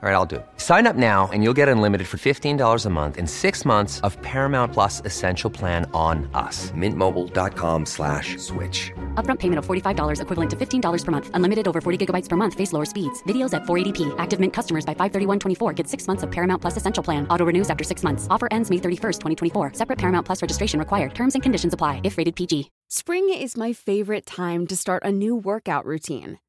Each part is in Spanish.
All right, I'll do it. Sign up now and you'll get unlimited for $15 a month in six months of Paramount Plus Essential Plan on us. Mintmobile.com slash switch. Upfront payment of $45 equivalent to $15 per month. Unlimited over 40 gigabytes per month. Face lower speeds. Videos at 480p. Active Mint customers by 531.24 get six months of Paramount Plus Essential Plan. Auto renews after six months. Offer ends May 31st, 2024. Separate Paramount Plus registration required. Terms and conditions apply if rated PG. Spring is my favorite time to start a new workout routine.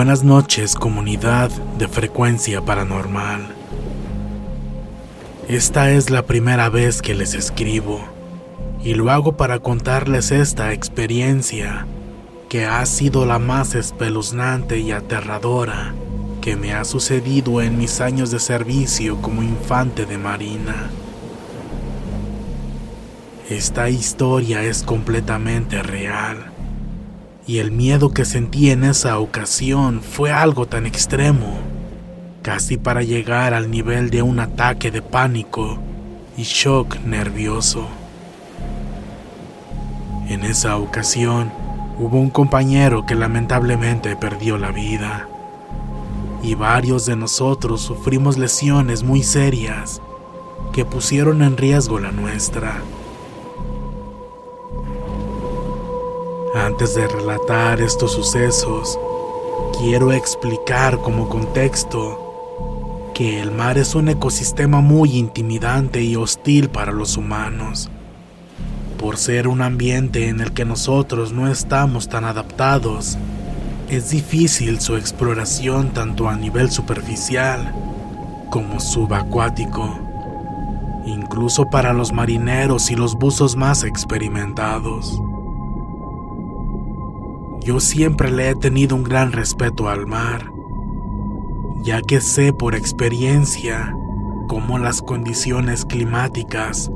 Buenas noches, comunidad de frecuencia paranormal. Esta es la primera vez que les escribo y lo hago para contarles esta experiencia que ha sido la más espeluznante y aterradora que me ha sucedido en mis años de servicio como infante de marina. Esta historia es completamente real y el miedo que sentí en esa ocasión fue algo tan extremo, casi para llegar al nivel de un ataque de pánico y shock nervioso. En esa ocasión hubo un compañero que lamentablemente perdió la vida y varios de nosotros sufrimos lesiones muy serias que pusieron en riesgo la nuestra. Antes de relatar estos sucesos, quiero explicar como contexto que el mar es un ecosistema muy intimidante y hostil para los humanos, por ser un ambiente en el que nosotros no estamos tan adaptados. Es difícil su exploración tanto a nivel superficial como subacuático, incluso para los marineros y los buzos más experimentados. Yo siempre le he tenido un gran respeto al mar, ya que sé por experiencia cómo las condiciones climáticas,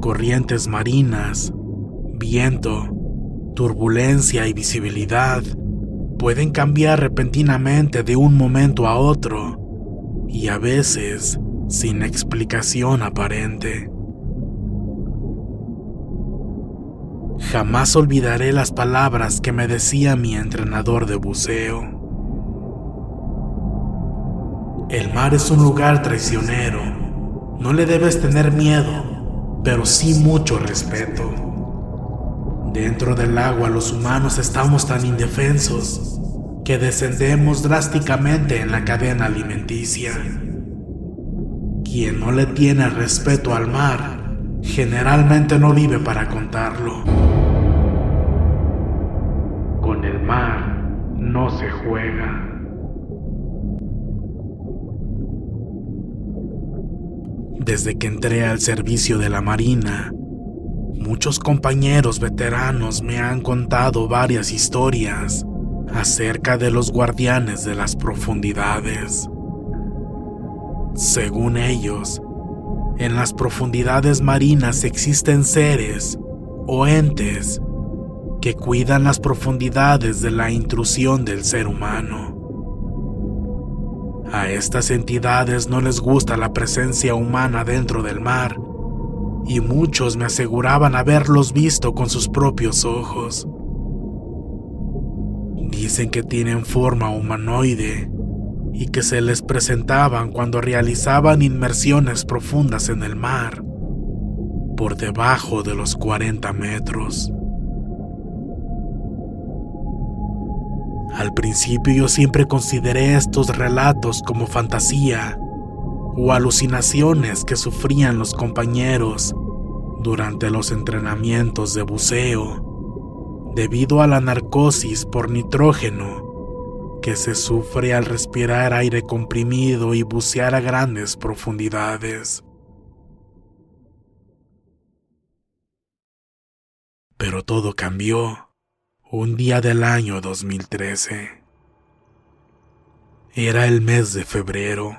corrientes marinas, viento, turbulencia y visibilidad pueden cambiar repentinamente de un momento a otro y a veces sin explicación aparente. Jamás olvidaré las palabras que me decía mi entrenador de buceo. El mar es un lugar traicionero. No le debes tener miedo, pero sí mucho respeto. Dentro del agua los humanos estamos tan indefensos que descendemos drásticamente en la cadena alimenticia. Quien no le tiene respeto al mar generalmente no vive para contarlo. Con el mar no se juega. Desde que entré al servicio de la Marina, muchos compañeros veteranos me han contado varias historias acerca de los guardianes de las profundidades. Según ellos, en las profundidades marinas existen seres o entes que cuidan las profundidades de la intrusión del ser humano. A estas entidades no les gusta la presencia humana dentro del mar y muchos me aseguraban haberlos visto con sus propios ojos. Dicen que tienen forma humanoide y que se les presentaban cuando realizaban inmersiones profundas en el mar, por debajo de los 40 metros. Al principio yo siempre consideré estos relatos como fantasía o alucinaciones que sufrían los compañeros durante los entrenamientos de buceo, debido a la narcosis por nitrógeno que se sufre al respirar aire comprimido y bucear a grandes profundidades. Pero todo cambió un día del año 2013. Era el mes de febrero.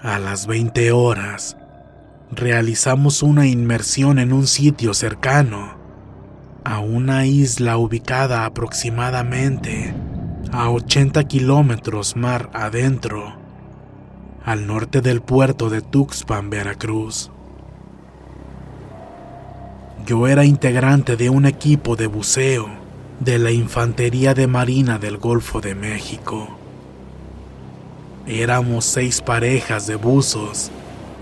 A las 20 horas, realizamos una inmersión en un sitio cercano a una isla ubicada aproximadamente a 80 kilómetros mar adentro, al norte del puerto de Tuxpan, Veracruz. Yo era integrante de un equipo de buceo de la Infantería de Marina del Golfo de México. Éramos seis parejas de buzos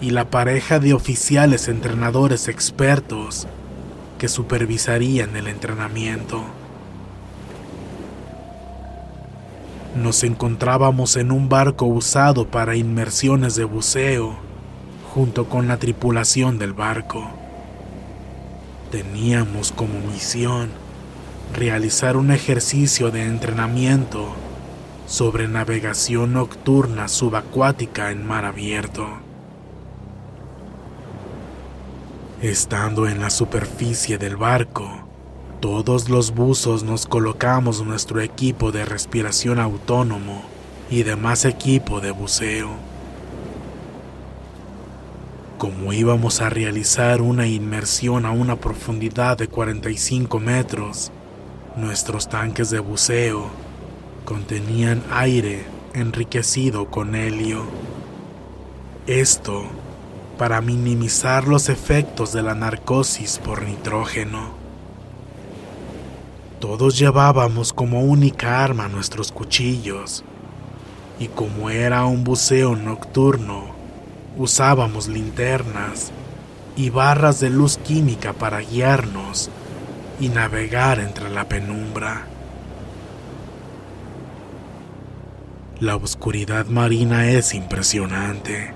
y la pareja de oficiales entrenadores expertos que supervisarían el entrenamiento. Nos encontrábamos en un barco usado para inmersiones de buceo junto con la tripulación del barco. Teníamos como misión realizar un ejercicio de entrenamiento sobre navegación nocturna subacuática en mar abierto. Estando en la superficie del barco, todos los buzos nos colocamos nuestro equipo de respiración autónomo y demás equipo de buceo como íbamos a realizar una inmersión a una profundidad de 45 metros, nuestros tanques de buceo contenían aire enriquecido con helio. Esto para minimizar los efectos de la narcosis por nitrógeno. Todos llevábamos como única arma nuestros cuchillos, y como era un buceo nocturno, usábamos linternas y barras de luz química para guiarnos y navegar entre la penumbra. La oscuridad marina es impresionante.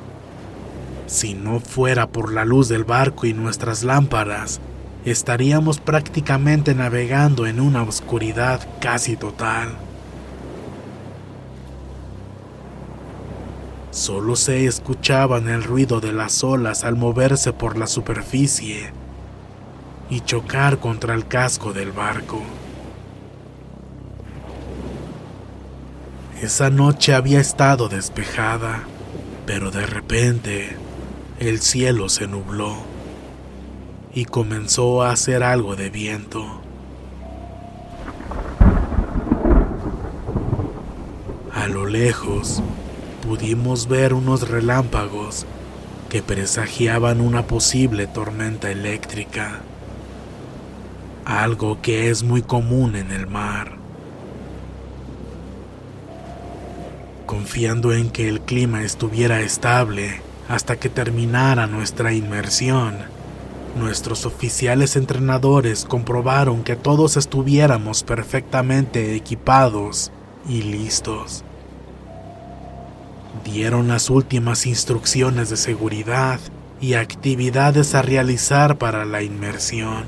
Si no fuera por la luz del barco y nuestras lámparas, estaríamos prácticamente navegando en una oscuridad casi total. Solo se escuchaban el ruido de las olas al moverse por la superficie y chocar contra el casco del barco. Esa noche había estado despejada, pero de repente el cielo se nubló y comenzó a hacer algo de viento. A lo lejos, pudimos ver unos relámpagos que presagiaban una posible tormenta eléctrica, algo que es muy común en el mar. Confiando en que el clima estuviera estable hasta que terminara nuestra inmersión, nuestros oficiales entrenadores comprobaron que todos estuviéramos perfectamente equipados y listos dieron las últimas instrucciones de seguridad y actividades a realizar para la inmersión.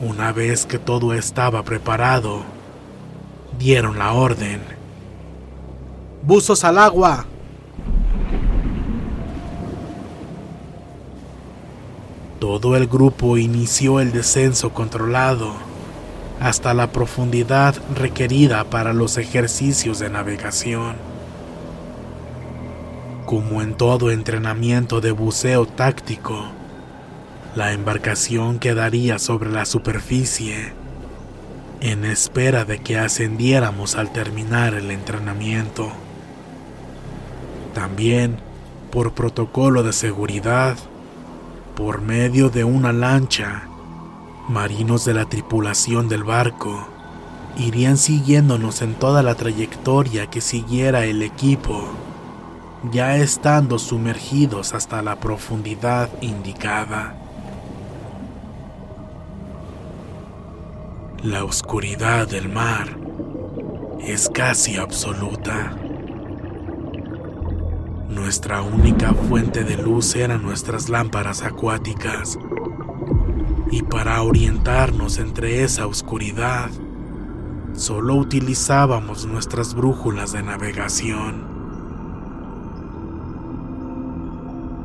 Una vez que todo estaba preparado, dieron la orden. ¡Buzos al agua! Todo el grupo inició el descenso controlado hasta la profundidad requerida para los ejercicios de navegación. Como en todo entrenamiento de buceo táctico, la embarcación quedaría sobre la superficie en espera de que ascendiéramos al terminar el entrenamiento. También Por protocolo de seguridad, por medio de una lancha, marinos de la tripulación del barco irían siguiéndonos en toda la trayectoria que siguiera el equipo, ya estando sumergidos hasta la profundidad indicada. La oscuridad del mar es casi absoluta. Nuestra única fuente de luz eran nuestras lámparas acuáticas. Y para orientarnos entre esa oscuridad, solo utilizábamos nuestras brújulas de navegación.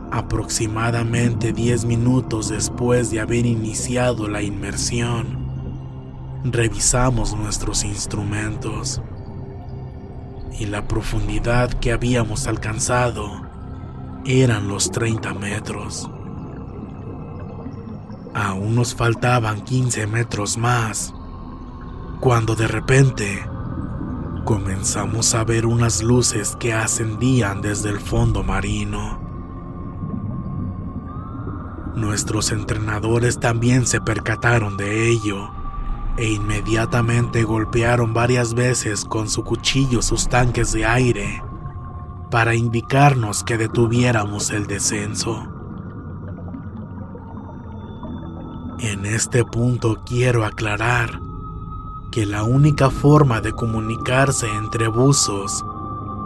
Aproximadamente 10 minutos después de haber iniciado la inmersión, revisamos nuestros instrumentos y la profundidad que habíamos alcanzado eran los 30 metros. Aún nos faltaban 15 metros más, cuando de repente comenzamos a ver unas luces que ascendían desde el fondo marino. Nuestros entrenadores también se percataron de ello e inmediatamente golpearon varias veces con su cuchillo sus tanques de aire para indicarnos que detuviéramos el descenso. En este punto quiero aclarar que la única forma de comunicarse entre buzos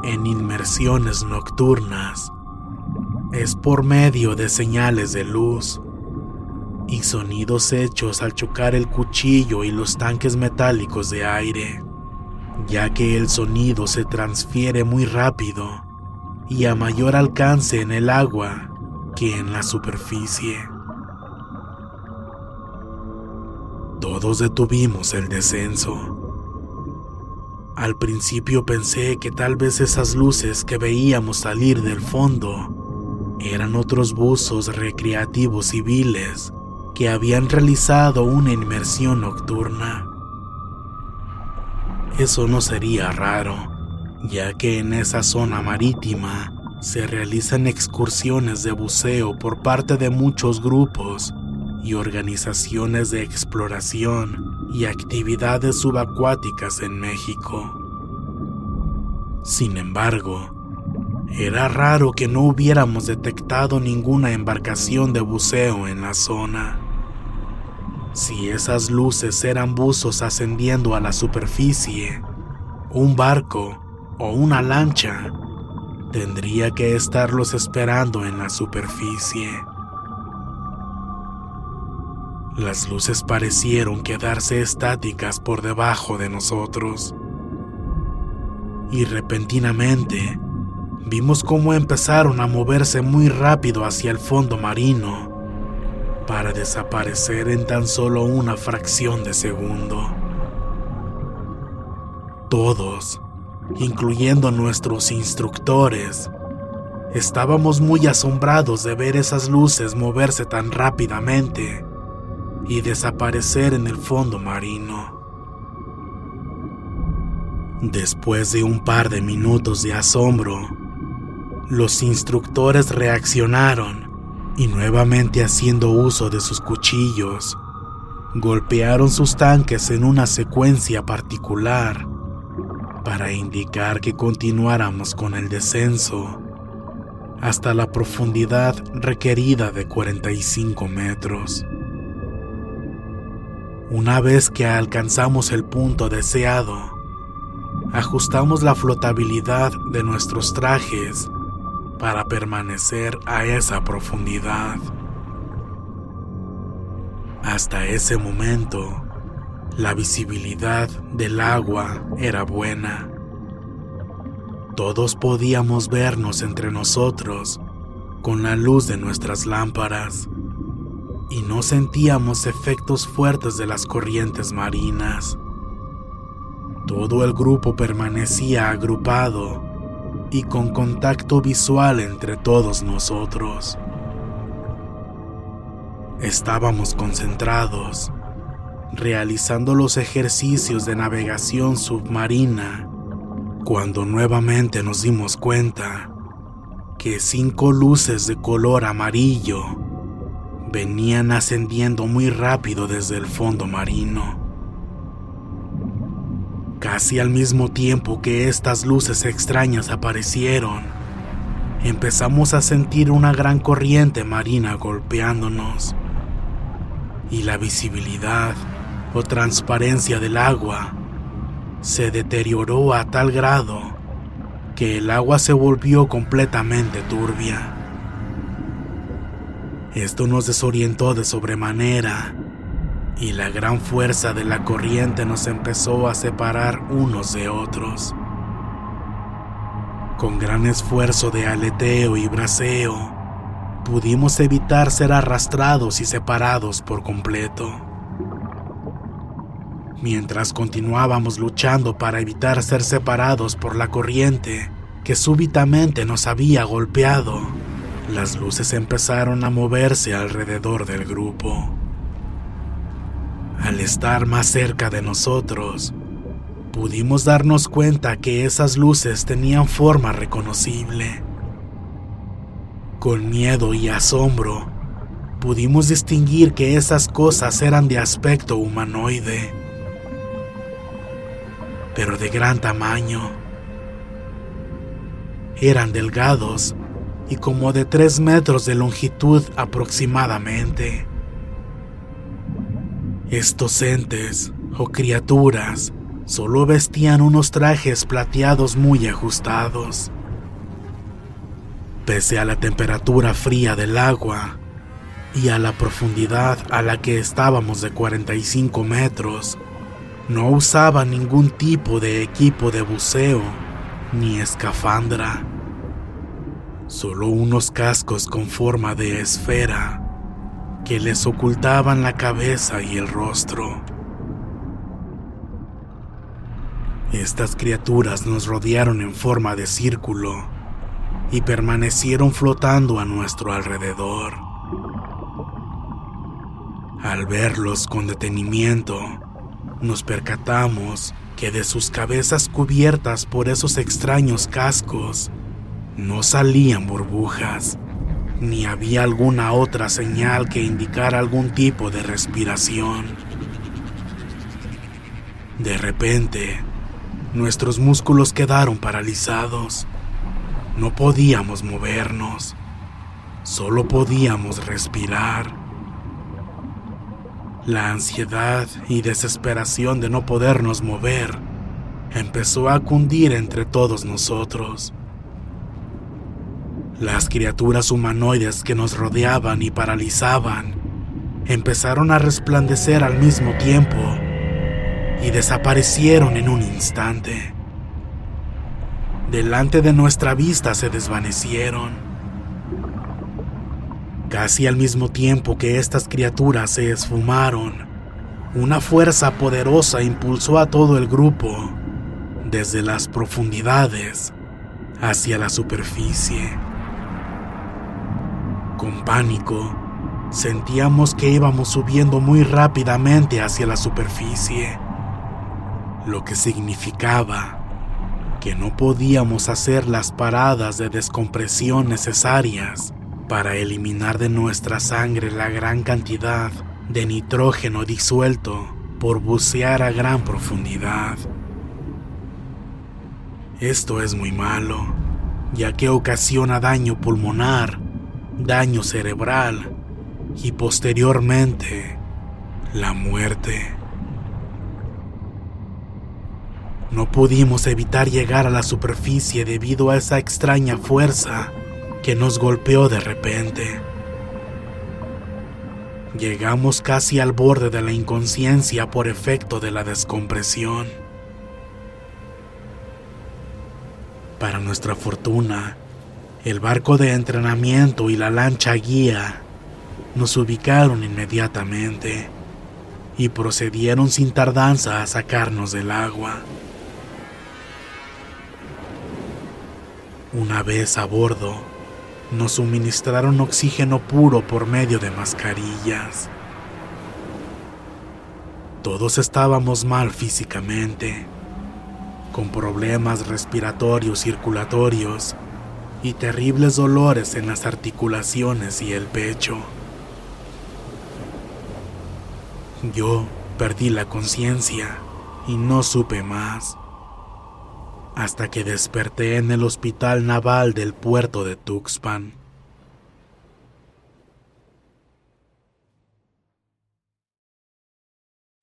en inmersiones nocturnas es por medio de señales de luz y sonidos hechos al chocar el cuchillo y los tanques metálicos de aire, ya que el sonido se transfiere muy rápido y a mayor alcance en el agua que en la superficie. Todos detuvimos el descenso. Al principio pensé que tal vez esas luces que veíamos salir del fondo eran otros buzos recreativos civiles que habían realizado una inmersión nocturna. Eso no sería raro, ya que en esa zona marítima se realizan excursiones de buceo por parte de muchos grupos y organizaciones de exploración y actividades subacuáticas en México. Sin embargo, era raro que no hubiéramos detectado ninguna embarcación de buceo en la zona. Si esas luces eran buzos ascendiendo a la superficie, un barco o una lancha tendría que estarlos esperando en la superficie. Las luces parecieron quedarse estáticas por debajo de nosotros. Y repentinamente vimos cómo empezaron a moverse muy rápido hacia el fondo marino para desaparecer en tan solo una fracción de segundo. Todos, incluyendo nuestros instructores, estábamos muy asombrados de ver esas luces moverse tan rápidamente y desaparecer en el fondo marino. Después de un par de minutos de asombro, los instructores reaccionaron y nuevamente haciendo uso de sus cuchillos, golpearon sus tanques en una secuencia particular para indicar que continuáramos con el descenso hasta la profundidad requerida de 45 metros. Una vez que alcanzamos el punto deseado, ajustamos la flotabilidad de nuestros trajes para permanecer a esa profundidad. Hasta ese momento, la visibilidad del agua era buena. Todos podíamos vernos entre nosotros con la luz de nuestras lámparas y no sentíamos efectos fuertes de las corrientes marinas. Todo el grupo permanecía agrupado y con contacto visual entre todos nosotros. Estábamos concentrados, realizando los ejercicios de navegación submarina, cuando nuevamente nos dimos cuenta que cinco luces de color amarillo venían ascendiendo muy rápido desde el fondo marino. Casi al mismo tiempo que estas luces extrañas aparecieron, empezamos a sentir una gran corriente marina golpeándonos y la visibilidad o transparencia del agua se deterioró a tal grado que el agua se volvió completamente turbia. Esto nos desorientó de sobremanera y la gran fuerza de la corriente nos empezó a separar unos de otros. Con gran esfuerzo de aleteo y braceo, pudimos evitar ser arrastrados y separados por completo. Mientras continuábamos luchando para evitar ser separados por la corriente que súbitamente nos había golpeado, las luces empezaron a moverse alrededor del grupo. Al estar más cerca de nosotros, pudimos darnos cuenta que esas luces tenían forma reconocible. Con miedo y asombro, pudimos distinguir que esas cosas eran de aspecto humanoide, pero de gran tamaño. Eran delgados y como de tres metros de longitud aproximadamente. Estos entes o criaturas solo vestían unos trajes plateados muy ajustados. Pese a la temperatura fría del agua y a la profundidad a la que estábamos de 45 metros, no usaban ningún tipo de equipo de buceo ni escafandra, solo unos cascos con forma de esfera que les ocultaban la cabeza y el rostro. Estas criaturas nos rodearon en forma de círculo y permanecieron flotando a nuestro alrededor. Al verlos con detenimiento, nos percatamos que de sus cabezas cubiertas por esos extraños cascos no salían burbujas, ni había alguna otra señal que indicara algún tipo de respiración. De repente, nuestros músculos quedaron paralizados. No podíamos movernos, solo podíamos respirar. La ansiedad y desesperación de no podernos mover empezó a cundir entre todos nosotros. Las criaturas humanoides que nos rodeaban y paralizaban empezaron a resplandecer al mismo tiempo y desaparecieron en un instante. Delante de nuestra vista se desvanecieron. Casi al mismo tiempo que estas criaturas se esfumaron, una fuerza poderosa impulsó a todo el grupo desde las profundidades hacia la superficie. Con pánico, sentíamos que íbamos subiendo muy rápidamente hacia la superficie, lo que significaba que no podíamos hacer las paradas de descompresión necesarias para eliminar de nuestra sangre la gran cantidad de nitrógeno disuelto por bucear a gran profundidad. Esto es muy malo, ya que ocasiona daño pulmonar daño cerebral y posteriormente la muerte. No pudimos evitar llegar a la superficie debido a esa extraña fuerza que nos golpeó de repente. Llegamos casi al borde de la inconsciencia por efecto de la descompresión. Para nuestra fortuna, el barco de entrenamiento y la lancha guía nos ubicaron inmediatamente y procedieron sin tardanza a sacarnos del agua. Una vez a bordo, nos suministraron oxígeno puro por medio de mascarillas. Todos estábamos mal físicamente, con problemas respiratorios circulatorios y terribles dolores en las articulaciones y el pecho. Yo perdí la conciencia y no supe más, hasta que desperté en el hospital naval del puerto de Tuxpan.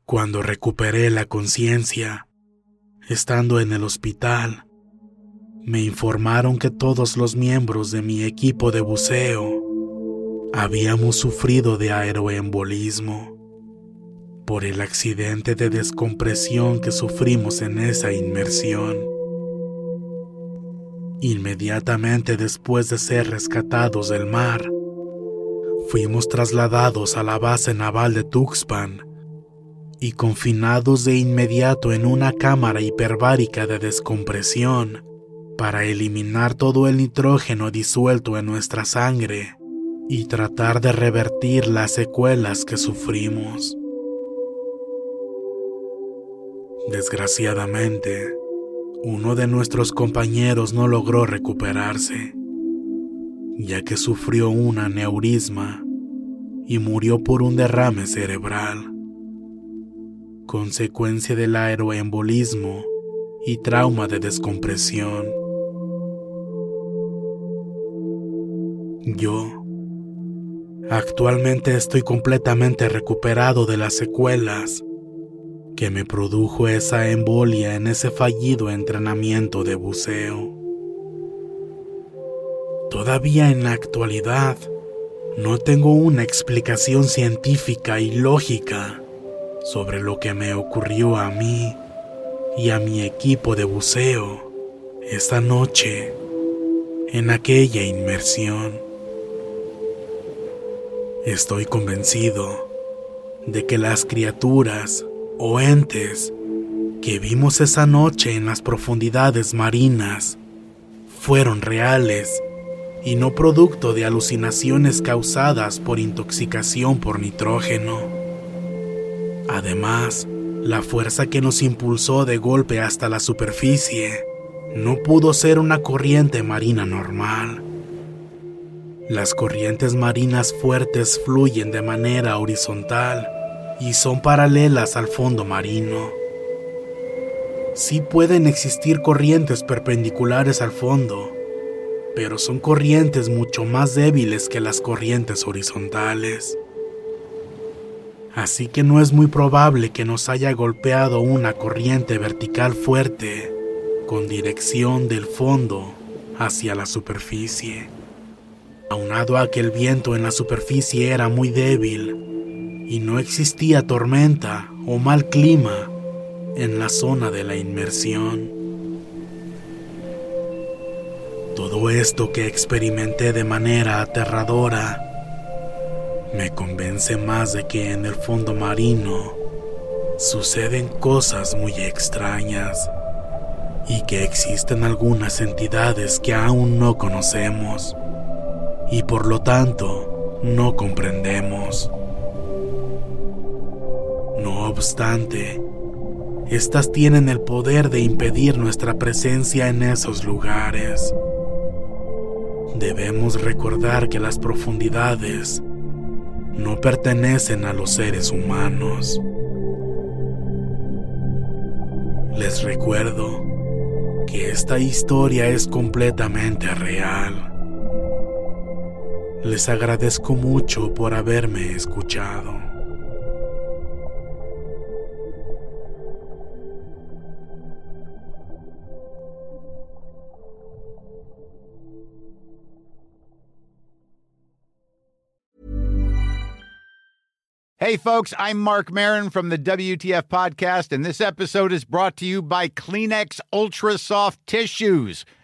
Cuando recuperé la conciencia, estando en el hospital, me informaron que todos los miembros de mi equipo de buceo habíamos sufrido de aeroembolismo por el accidente de descompresión que sufrimos en esa inmersión. Inmediatamente después de ser rescatados del mar, fuimos trasladados a la base naval de Tuxpan y confinados de inmediato en una cámara hiperbárica de descompresión para eliminar todo el nitrógeno disuelto en nuestra sangre y tratar de revertir las secuelas que sufrimos. Desgraciadamente, uno de nuestros compañeros no logró recuperarse, ya que sufrió un aneurisma y murió por un derrame cerebral, consecuencia del aeroembolismo y trauma de descompresión. Yo actualmente estoy completamente recuperado de las secuelas que me produjo esa embolia en ese fallido entrenamiento de buceo. Todavía en la actualidad no tengo una explicación científica y lógica sobre lo que me ocurrió a mí y a mi equipo de buceo esa noche en aquella inmersión. Estoy convencido de que las criaturas o entes que vimos esa noche en las profundidades marinas fueron reales y no producto de alucinaciones causadas por intoxicación por nitrógeno. Además, la fuerza que nos impulsó de golpe hasta la superficie no pudo ser una corriente marina normal. Las corrientes marinas fuertes fluyen de manera horizontal y son paralelas al fondo marino. Sí pueden existir corrientes perpendiculares al fondo, pero son corrientes mucho más débiles que las corrientes horizontales. Así que no es muy probable que nos haya golpeado una corriente vertical fuerte con dirección del fondo hacia la superficie. Aunado a que el viento en la superficie era muy débil, y no existía tormenta o mal clima en la zona de la inmersión. Todo esto que experimenté de manera aterradora me convence más de que en el fondo marino suceden cosas muy extrañas y que existen algunas entidades que aún no conocemos y por lo tanto no comprendemos. No obstante, estas tienen el poder de impedir nuestra presencia en esos lugares. Debemos recordar que las profundidades no pertenecen a los seres humanos. Les recuerdo que esta historia es completamente real. Les agradezco mucho por haberme escuchado. Hey, folks, I'm Mark Marin from the WTF Podcast, and this episode is brought to you by Kleenex Ultra Soft Tissues